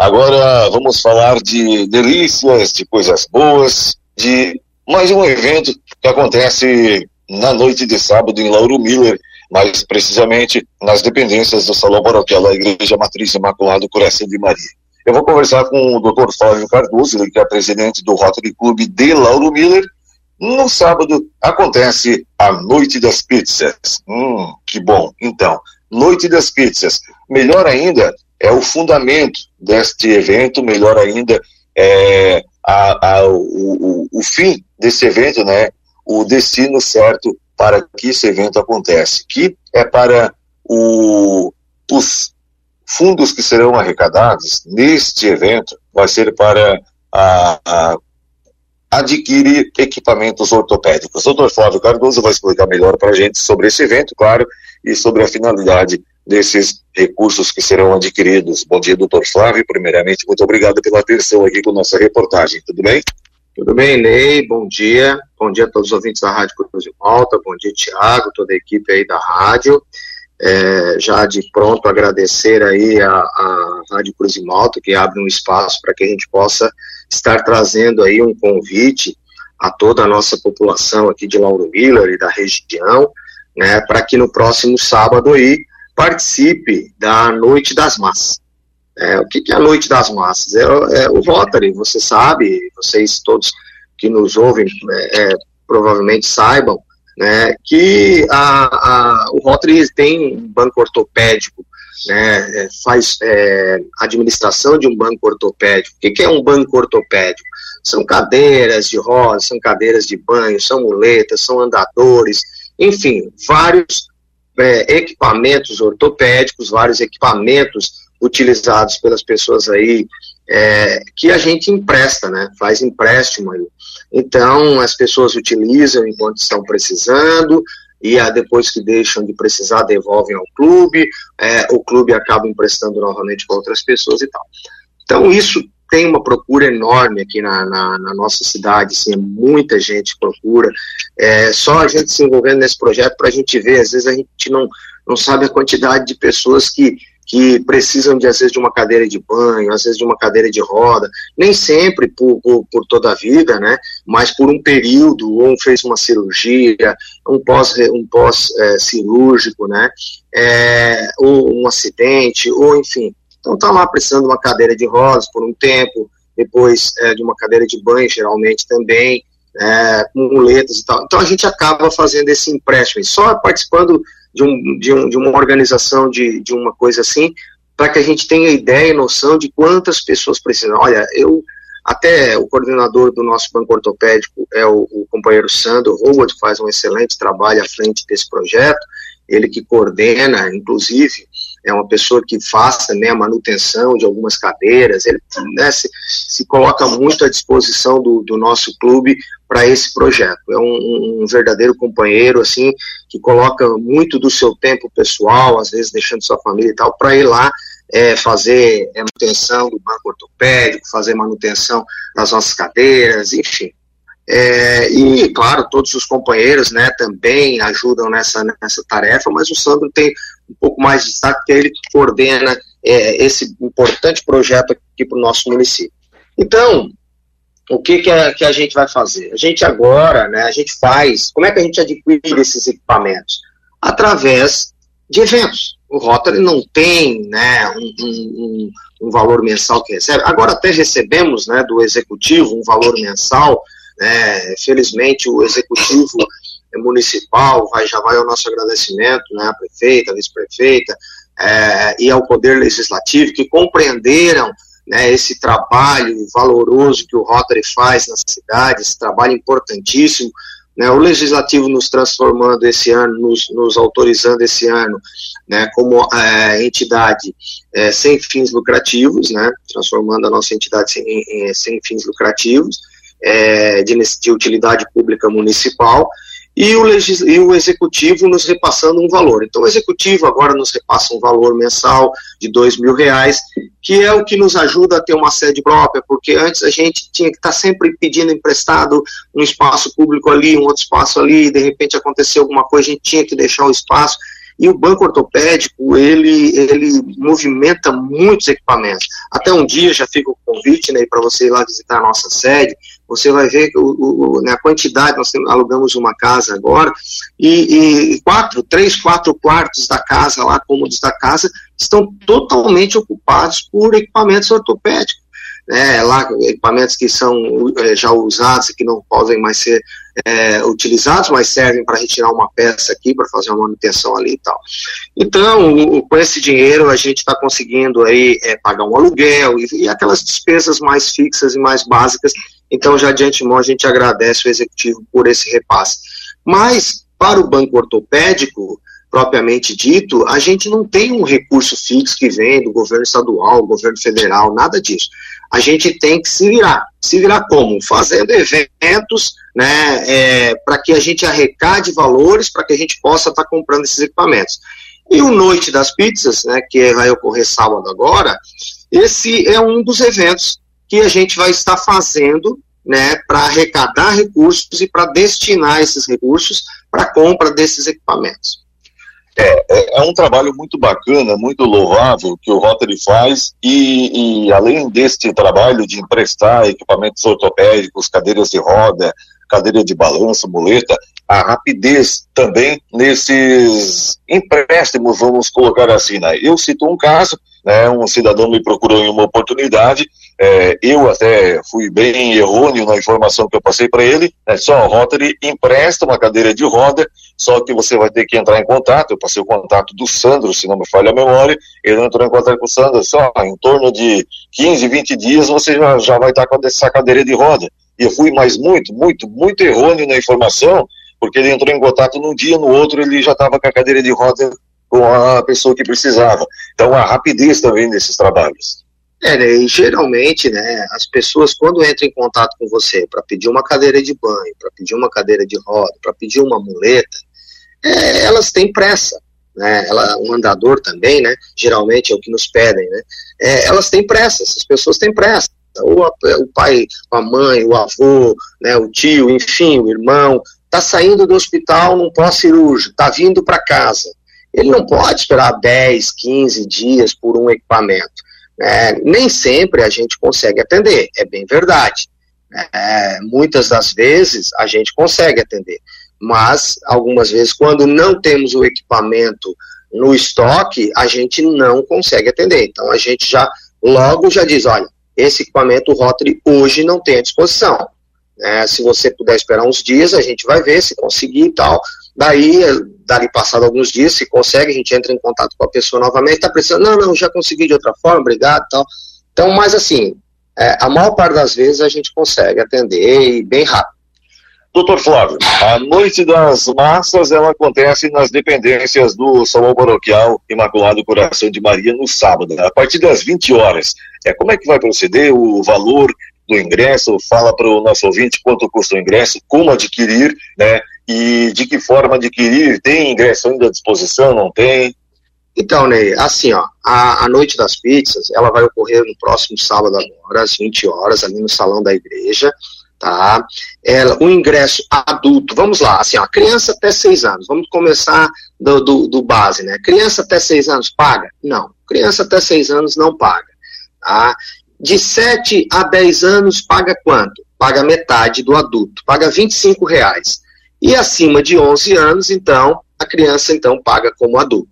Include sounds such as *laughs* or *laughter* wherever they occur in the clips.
Agora vamos falar de delícias, de coisas boas, de mais um evento que acontece na noite de sábado em Lauro Miller, mais precisamente nas dependências do Salão Paroquial da Igreja Matriz Imaculado Coração de Maria. Eu vou conversar com o Dr. Flávio Cardoso, ele que é presidente do Rotary Clube de Lauro Miller. No sábado acontece a Noite das Pizzas. Hum, que bom. Então, Noite das Pizzas. Melhor ainda é o fundamento deste evento, melhor ainda é a, a, o, o, o fim desse evento, né? O destino certo para que esse evento acontece, que é para o, os fundos que serão arrecadados neste evento, vai ser para a, a adquirir equipamentos ortopédicos. O doutor Flávio Cardoso vai explicar melhor para a gente sobre esse evento, claro, e sobre a finalidade desses recursos que serão adquiridos. Bom dia, doutor Flávio. Primeiramente, muito obrigado pela atenção aqui com nossa reportagem. Tudo bem? Tudo bem, Ney? Bom dia. Bom dia a todos os ouvintes da Rádio Cruz de Malta. Bom dia, Tiago, toda a equipe aí da rádio. É, já de pronto agradecer aí a, a Rádio Cruz de Malta, que abre um espaço para que a gente possa estar trazendo aí um convite a toda a nossa população aqui de Lauro Miller e da região, né, para que no próximo sábado aí participe da Noite das Massas. É, o que, que, é a Noite das Massas? É, é, o Rotary, você sabe, vocês todos que nos ouvem é, é provavelmente saibam, né, que a, a, o Rotary tem um banco ortopédico, né, é, faz é, administração de um banco ortopédico. O que, que é um banco ortopédico? São cadeiras de rodas, são cadeiras de banho, são muletas, são andadores, enfim, vários é, equipamentos ortopédicos, vários equipamentos utilizados pelas pessoas aí, é, que a gente empresta, né? Faz empréstimo aí. Então, as pessoas utilizam enquanto estão precisando, e a, depois que deixam de precisar, devolvem ao clube, é, o clube acaba emprestando novamente para outras pessoas e tal. Então, isso tem uma procura enorme aqui na, na, na nossa cidade, assim, muita gente procura. É, só a gente se envolvendo nesse projeto para a gente ver, às vezes a gente não, não sabe a quantidade de pessoas que que precisam de, às vezes, de uma cadeira de banho, às vezes de uma cadeira de roda, nem sempre por, por, por toda a vida, né, mas por um período, ou fez uma cirurgia, um pós, um pós é, cirúrgico, né, é, ou um acidente, ou enfim, então está lá precisando de uma cadeira de rodas por um tempo, depois é, de uma cadeira de banho, geralmente também, é, com muletas e tal. Então a gente acaba fazendo esse empréstimo, só participando de, um, de, um, de uma organização de, de uma coisa assim, para que a gente tenha ideia e noção de quantas pessoas precisam. Olha, eu, até o coordenador do nosso banco ortopédico é o, o companheiro Sandro Howard, faz um excelente trabalho à frente desse projeto, ele que coordena, inclusive, é uma pessoa que faça né, a manutenção de algumas cadeiras, ele né, se, se, coloca muito à disposição do, do nosso clube para esse projeto. É um, um, verdadeiro companheiro, assim, que coloca muito do seu tempo pessoal, às vezes deixando sua família e tal, para ir lá é, fazer manutenção do banco ortopédico, fazer manutenção das nossas cadeiras, enfim. É, e, claro, todos os companheiros né, também ajudam nessa, nessa tarefa, mas o Sandro tem um pouco mais de destaque, que é ele que coordena é, esse importante projeto aqui para o nosso município. Então, o que, que a, que, a, gente vai fazer? A gente agora, né, a gente faz, como é que a gente adquire esses equipamentos? Através de eventos. O Rotary não tem né, um, um, um valor mensal que recebe. Agora até recebemos né, do executivo um valor mensal né? Felizmente, o executivo municipal vai, já vai ao nosso agradecimento, né, à prefeita, à vice-prefeita é, e ao Poder Legislativo, que compreenderam né, esse trabalho valoroso que o Rotary faz na cidade, esse trabalho importantíssimo, né, o Legislativo nos transformando esse ano, nos, nos autorizando esse ano né, como é, entidade é, sem fins lucrativos, né, transformando a nossa entidade sem, em, sem fins lucrativos, é, de, de, utilidade pública municipal, e o, legis, e o executivo nos repassando um valor. Então, o executivo agora nos repassa um valor mensal de dois mil reais, que é o que nos ajuda a ter uma sede própria, porque antes a gente tinha que estar sempre pedindo emprestado um espaço público ali, um outro espaço ali, e de repente aconteceu alguma coisa, a gente tinha que deixar o espaço. E o banco ortopédico, ele, ele movimenta muitos equipamentos. Até um dia, já fica o convite né, para você ir lá visitar a nossa sede, você vai ver o, o, né, a quantidade, nós alugamos uma casa agora, e, e, quatro, três, quatro quartos da casa lá, cômodos da casa, estão totalmente ocupados por equipamentos ortopédicos né, lá equipamentos que são é, já usados e que não podem mais ser é, utilizados, mas servem para retirar uma peça aqui, para fazer uma manutenção ali e tal. Então, com esse dinheiro, a gente está conseguindo aí é, pagar um aluguel e, e, aquelas despesas mais fixas e mais básicas. Então, já de antemão, a gente agradece o executivo por esse repasse. Mas, para o banco ortopédico, propriamente dito, a gente não tem um recurso fixo que vem do governo estadual, governo federal, nada disso a gente tem que se virar. Se virar como? Fazendo eventos, né, é, para que a gente arrecade valores, para que a gente possa estar tá comprando esses equipamentos. E o Noite das Pizzas, né, que vai ocorrer sábado agora, esse é um dos eventos que a gente vai estar fazendo né, para arrecadar recursos e para destinar esses recursos para a compra desses equipamentos. É, é, é, um trabalho muito bacana, muito louvável que o Rotary faz e, e, além deste trabalho de emprestar equipamentos ortopédicos, cadeiras de roda, cadeira de balanço, muleta, a rapidez também nesses empréstimos, vamos colocar assim, né? Eu cito um caso, né, um cidadão me procurou em uma oportunidade, é, eu até fui bem errôneo na informação que eu passei para ele, é só Rotary empresta uma cadeira de roda, só que você vai ter que entrar em contato, eu passei o contato do Sandro, se não me falha a memória, ele entrou em contato com o Sandro, só em torno de 15, 20 dias você já, já vai estar com essa cadeira de roda. E eu fui mais muito, muito, muito errôneo na informação, porque ele entrou em contato num dia, no outro ele já estava com a cadeira de roda com a pessoa que precisava. Então, a rapidez também desses trabalhos. É, né, e geralmente, né, as pessoas quando entram em contato com você para pedir uma cadeira de banho, para pedir uma cadeira de roda, para pedir uma muleta, é, elas têm pressa, né, ela, um andador também, né, geralmente é o que nos pedem, né, é, elas têm pressa, essas pessoas têm pressa, ou a, o pai, a mãe, o avô, né, o tio, enfim, o irmão, está saindo do hospital num pós-cirúrgico, está vindo para casa, ele não pode esperar 10, 15 dias por um equipamento. Né? Nem sempre a gente consegue atender, é bem verdade. É, muitas das vezes a gente consegue atender, mas algumas vezes, quando não temos o equipamento no estoque, a gente não consegue atender. Então a gente já logo já diz: olha, esse equipamento Rotary hoje não tem à disposição. É, se você puder esperar uns dias, a gente vai ver se conseguir e tal. Daí, dali passado alguns dias, se consegue, a gente entra em contato com a pessoa novamente, está precisando, não, não, já consegui de outra forma, obrigado tal. Então, mas assim, é, a maior parte das vezes a gente consegue atender e bem rápido. Doutor Flávio, a Noite das Massas ela acontece nas dependências do Salão Paroquial Imaculado Coração de Maria no sábado, a partir das 20 horas. É, como é que vai proceder o valor do ingresso? Fala para o nosso ouvinte quanto custa o ingresso, como adquirir, né? E de que forma adquirir? Tem ingresso ainda à disposição? Não tem? Então, Ney, assim, ó, a, a Noite das Pizzas, ela vai ocorrer no próximo sábado agora, às 20 horas, ali no salão da igreja, tá? Ela, o ingresso adulto, vamos lá, assim, ó, criança até 6 anos, vamos começar do, do, do, base, né? Criança até 6 anos paga? Não, criança até 6 anos não paga, tá? De 7 a 10 anos paga quanto? Paga metade do adulto, paga 25 reais. E acima de 11 anos, então, a criança então paga como adulto,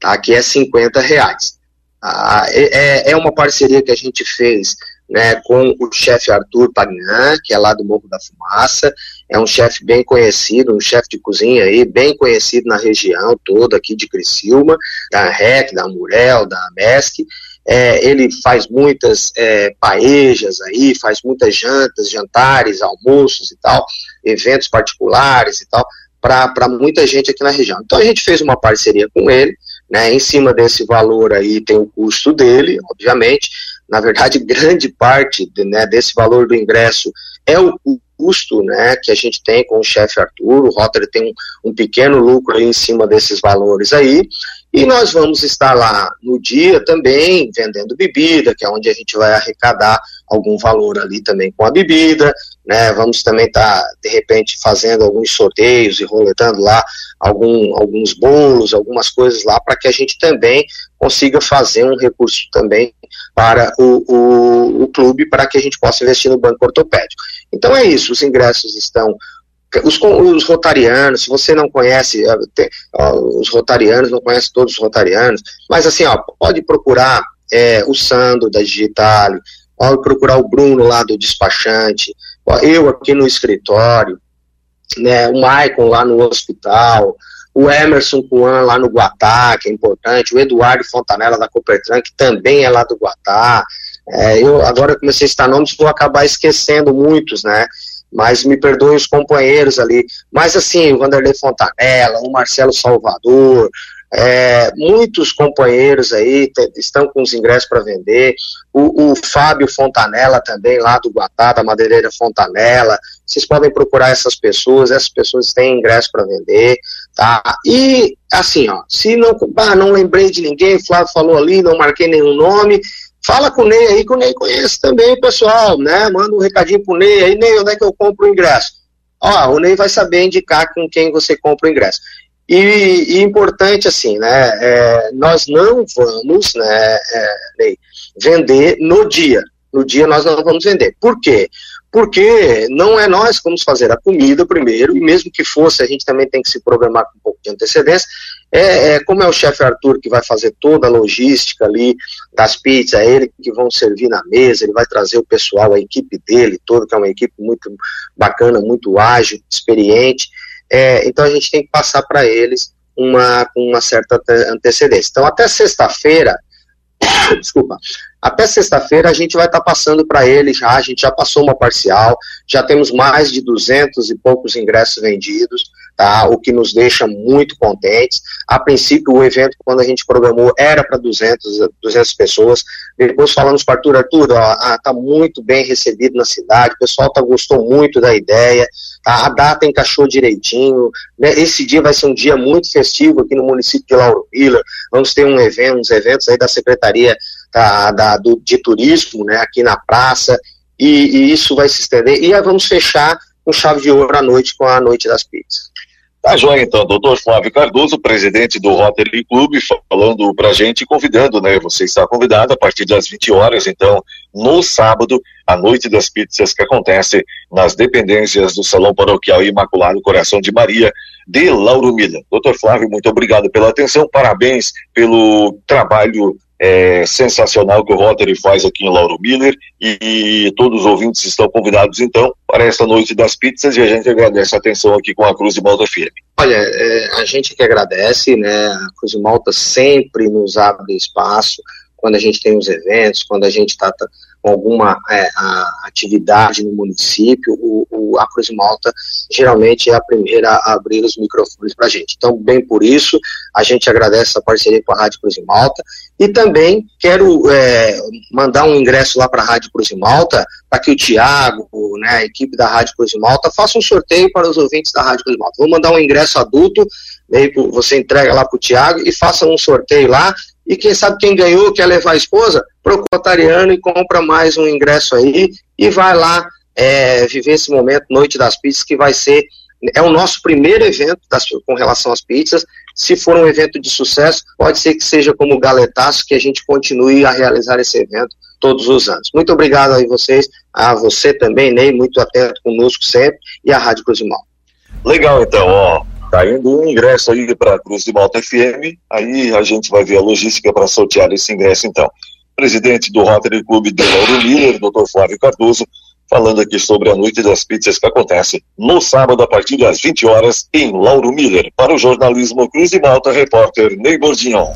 tá? que é 50 reais. Ah, é, é, é uma parceria que a gente fez né, com o chefe Arthur Pagnan, que é lá do Morro da Fumaça, é um chefe bem conhecido, um chefe de cozinha aí, bem conhecido na região toda aqui de Criciúma, da REC, da Murel, da MESC, é, ele faz muitas é, paejas aí, faz muitas jantas, jantares, almoços e tal, eventos particulares e tal, para muita gente aqui na região. Então a gente fez uma parceria com ele, né, em cima desse valor aí tem o custo dele, obviamente, na verdade *laughs* grande parte né, desse valor do ingresso é o custo né, que a gente tem com o chefe Arthur, o Rotary tem um, um pequeno lucro aí em cima desses valores aí, e nós vamos estar lá no dia também vendendo bebida, que é onde a gente vai arrecadar algum valor ali também com a bebida. né? Vamos também estar, tá, de repente, fazendo alguns sorteios e roletando lá algum, alguns bolos, algumas coisas lá, para que a gente também consiga fazer um recurso também para o, o, o clube, para que a gente possa investir no banco ortopédico. Então é isso, os ingressos estão os, os, rotarianos, se você não conhece eh, tem, ó, os rotarianos, não conhece todos os rotarianos, mas assim, ó, pode procurar é, o Sandro da Digitale, pode procurar o Bruno lá do despachante, ó, eu aqui no escritório, né, o Maicon lá no hospital, o Emerson Kuan lá no Guatá, que é importante, o Eduardo Fontanella da Copertran, que também é lá do Guatá. É, eu agora comecei a citar nomes, vou acabar esquecendo muitos, né? Mas me perdoem os companheiros ali. Mas assim, o Vanderlei Fontanella, o Marcelo Salvador, é, muitos companheiros aí estão com os ingressos para vender. O, o, Fábio Fontanella também, lá do Guatá, da Madeireira Fontanella. Vocês podem procurar essas pessoas, essas pessoas têm ingresso para vender, tá? E assim, ó, se não, ah, não lembrei de ninguém, Flávio falou ali, não marquei nenhum nome, Fala com o Ney aí, que o Ney conhece também pessoal, né? Manda um recadinho pro Ney aí, Ney, onde é que eu compro o ingresso? Ó, o Ney vai saber indicar com quem você compra o ingresso. E, e importante, assim, né? É, nós não vamos, né, é, Ney, vender no dia. No dia nós não vamos vender. Por quê? Porque não é nós que vamos fazer a comida primeiro, e mesmo que fosse, a gente também tem que se programar com um pouco de antecedência. É, é, como é o chefe Arthur que vai fazer toda a logística ali das pizzas, é ele que vão servir na mesa, ele vai trazer o pessoal, a equipe dele toda, que é uma equipe muito bacana, muito ágil, experiente. É, então a gente tem que passar para eles uma, uma certa antecedência. Então até sexta-feira, *coughs* desculpa, até sexta-feira a gente vai estar tá passando para ele já, a gente já passou uma parcial, já temos mais de 200 e poucos ingressos vendidos, tá? o que nos deixa muito contentes. A princípio, o evento, quando a gente programou, era para 200, 200 pessoas. Depois falamos para Arthur, Arthur, está muito bem recebido na cidade, o pessoal tá, gostou muito da ideia, tá? a data encaixou direitinho. Né? Esse dia vai ser um dia muito festivo aqui no município de Lauro Vila. Vamos ter um evento, uns eventos aí da Secretaria da, da, do, de turismo, né, aqui na praça, e, e, isso vai se estender. E aí vamos fechar com chave de ouro à noite com a Noite das Pizzas. Tá joia, então, doutor Flávio Cardoso, presidente do Rotary Club, falando pra gente, convidando, né? Você está convidado a partir das 20 horas, então, no sábado, a Noite das Pizzas, que acontece nas dependências do Salão Paroquial Imaculado Coração de Maria, de Lauro Milha. Doutor Flávio, muito obrigado pela atenção, parabéns pelo trabalho é, sensacional que o Rotary faz aqui em Lauro Miller e, e, todos os ouvintes estão convidados então para essa noite das pizzas e a gente agradece a atenção aqui com a Cruz de Malta Firme. Olha, é, a gente que agradece, né, a Cruz de Malta sempre nos abre espaço quando a gente tem os eventos, quando a gente está tá, com alguma é, atividade no município, o, o, a Cruz Malta geralmente é a primeira a abrir os microfones para a gente. Então, bem por isso, a gente agradece a parceria com a Rádio Cruz Malta e também quero é, mandar um ingresso lá para a Rádio Cruz Malta para que o Tiago, né, a equipe da Rádio Cruz Malta, faça um sorteio para os ouvintes da Rádio Cruz Malta. Vou mandar um ingresso adulto, né, você entrega lá para o Tiago e faça um sorteio lá e quem sabe quem ganhou, quer levar a esposa, procura o Otariano e compra mais um ingresso aí e vai lá é, viver esse momento, Noite das Pizzas, que vai ser, é o nosso primeiro evento das, com relação às pizzas. Se for um evento de sucesso, pode ser que seja como Galetaço, que a gente continue a realizar esse evento todos os anos. Muito obrigado aí vocês, a você também, Ney, muito atento conosco sempre, e a Rádio Cruzimal. Legal, então, ó. Tá indo um ingresso aí para Cruz de Malta FM, aí a gente vai ver a logística para sortear esse ingresso então. Presidente do Rotary Clube de Lauro Miller, Dr. Flávio Cardoso, falando aqui sobre a Noite das Pizzas que acontece no sábado a partir das 20 horas em Lauro Miller. Para o jornalismo Cruz de Malta, repórter Ney Bordignon.